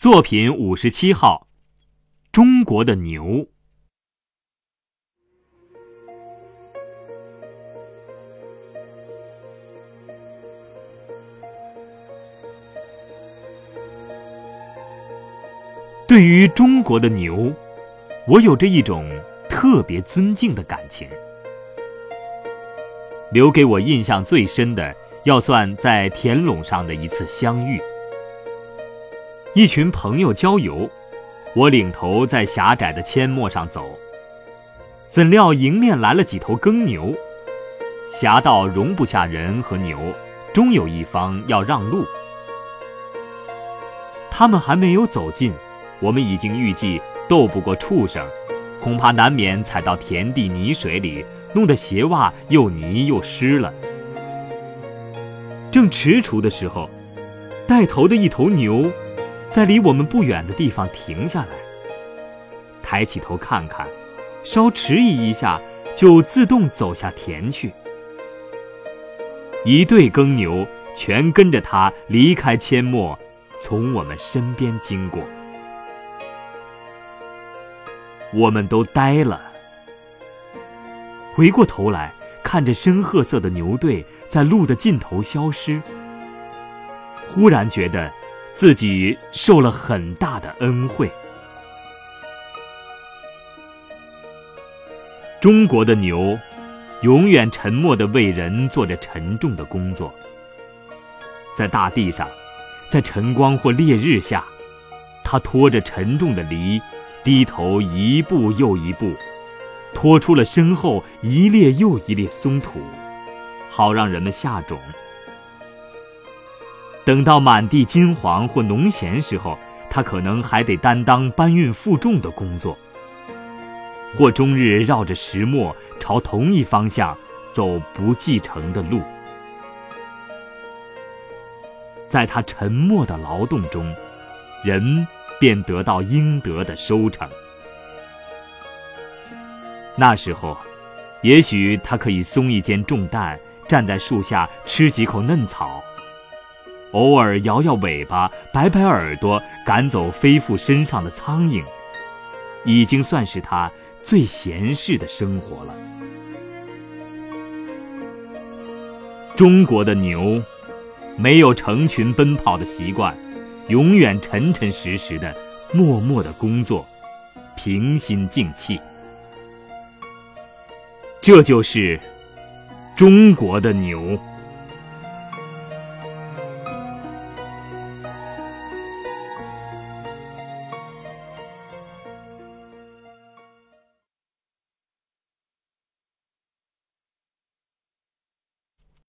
作品五十七号，中国的牛。对于中国的牛，我有着一种特别尊敬的感情。留给我印象最深的，要算在田垄上的一次相遇。一群朋友郊游，我领头在狭窄的阡陌上走。怎料迎面来了几头耕牛，狭道容不下人和牛，终有一方要让路。他们还没有走近。我们已经预计斗不过畜生，恐怕难免踩到田地泥水里，弄得鞋袜又泥又湿了。正踟蹰的时候，带头的一头牛，在离我们不远的地方停下来，抬起头看看，稍迟疑一下，就自动走下田去。一队耕牛全跟着他离开阡陌，从我们身边经过。我们都呆了，回过头来看着深褐色的牛队在路的尽头消失，忽然觉得自己受了很大的恩惠。中国的牛，永远沉默地为人做着沉重的工作，在大地上，在晨光或烈日下，它拖着沉重的犁。低头一步又一步，拖出了身后一列又一列松土，好让人们下种。等到满地金黄或农闲时候，他可能还得担当搬运负重的工作，或终日绕着石磨朝同一方向走不继承的路。在他沉默的劳动中，人。便得到应得的收成。那时候，也许他可以松一肩重担，站在树下吃几口嫩草，偶尔摇摇尾巴，摆摆耳朵，赶走飞附身上的苍蝇，已经算是他最闲适的生活了。中国的牛，没有成群奔跑的习惯。永远沉沉实实的，默默的工作，平心静气。这就是中国的牛。